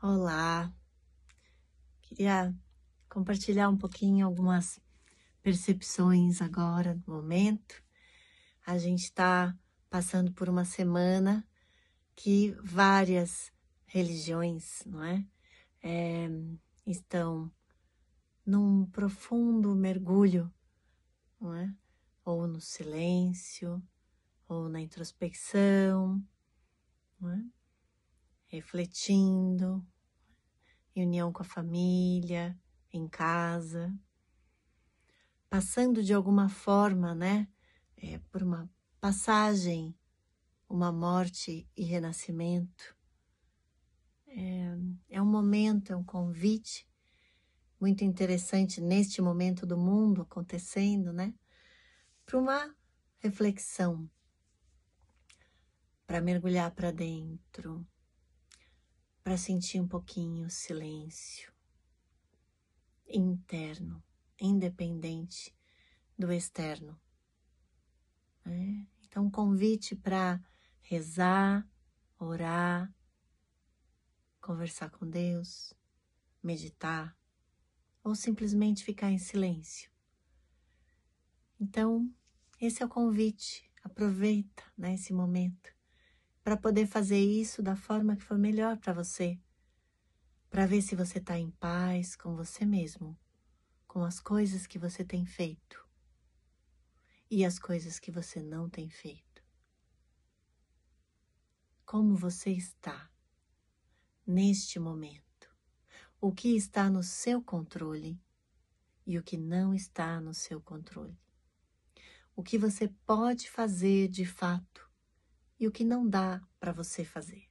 Olá, queria compartilhar um pouquinho algumas percepções agora no momento. A gente está passando por uma semana que várias religiões, não é? é estão num profundo mergulho, não é? Ou no silêncio, ou na introspecção, não é? Refletindo, em união com a família, em casa, passando de alguma forma, né, é, por uma passagem, uma morte e renascimento. É, é um momento, é um convite muito interessante neste momento do mundo acontecendo, né, para uma reflexão, para mergulhar para dentro para sentir um pouquinho o silêncio interno, independente do externo. Né? Então, um convite para rezar, orar, conversar com Deus, meditar ou simplesmente ficar em silêncio. Então, esse é o convite. Aproveita né, esse momento para poder fazer isso da forma que for melhor para você, para ver se você está em paz com você mesmo, com as coisas que você tem feito e as coisas que você não tem feito. Como você está neste momento? O que está no seu controle e o que não está no seu controle? O que você pode fazer de fato e o que não dá para você fazer.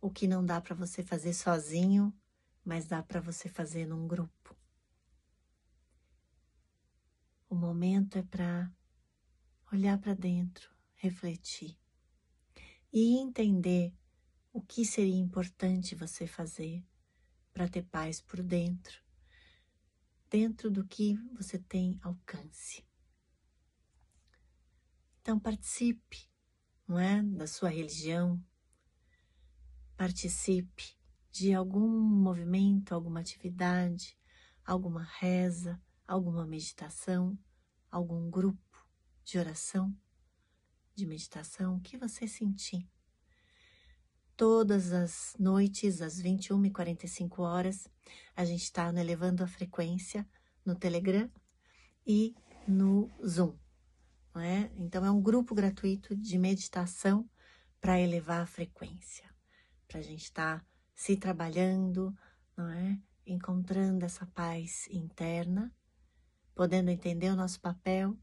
O que não dá para você fazer sozinho, mas dá para você fazer num grupo. O momento é para olhar para dentro, refletir e entender o que seria importante você fazer para ter paz por dentro, dentro do que você tem alcance. Então participe não é? Da sua religião. Participe de algum movimento, alguma atividade, alguma reza, alguma meditação, algum grupo de oração, de meditação, o que você sentir. Todas as noites, às 21 e 45 horas, a gente está elevando a frequência no Telegram e no Zoom não é? Então é um grupo gratuito de meditação para elevar a frequência, para a gente estar tá se trabalhando, não é? Encontrando essa paz interna, podendo entender o nosso papel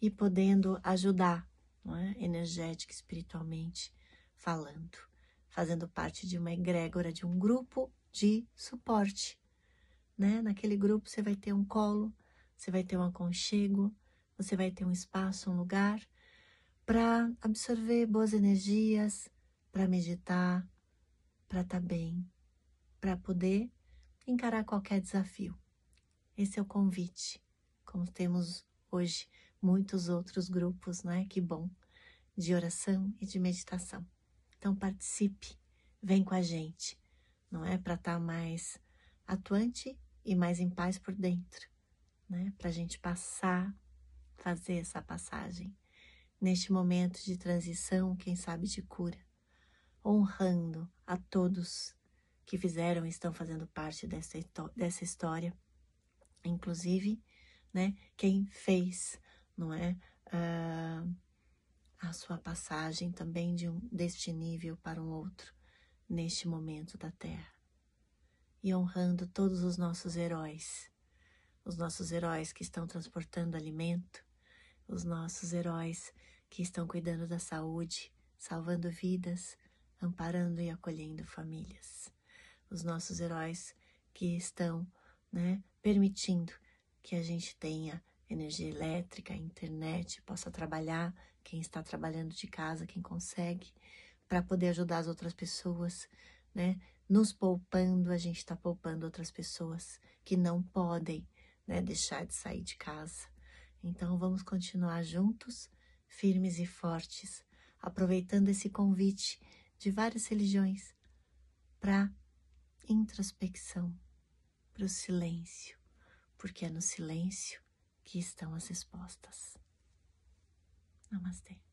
e podendo ajudar, não é? Energética, espiritualmente falando, fazendo parte de uma egrégora, de um grupo de suporte, né? Naquele grupo você vai ter um colo, você vai ter um aconchego, você vai ter um espaço, um lugar para absorver boas energias, para meditar, para estar tá bem, para poder encarar qualquer desafio. Esse é o convite, como temos hoje muitos outros grupos, não é? Que bom, de oração e de meditação. Então participe, vem com a gente, não é? Para estar tá mais atuante e mais em paz por dentro, né? Para a gente passar fazer essa passagem neste momento de transição, quem sabe de cura, honrando a todos que fizeram e estão fazendo parte dessa, dessa história, inclusive, né, quem fez, não é, uh, a sua passagem também de um deste nível para um outro neste momento da Terra. E honrando todos os nossos heróis, os nossos heróis que estão transportando alimento, os nossos heróis que estão cuidando da saúde, salvando vidas, amparando e acolhendo famílias. Os nossos heróis que estão né, permitindo que a gente tenha energia elétrica, internet, possa trabalhar, quem está trabalhando de casa, quem consegue, para poder ajudar as outras pessoas, né? Nos poupando, a gente está poupando outras pessoas que não podem né, deixar de sair de casa. Então vamos continuar juntos, firmes e fortes, aproveitando esse convite de várias religiões para introspecção, para o silêncio, porque é no silêncio que estão as respostas. Namastê.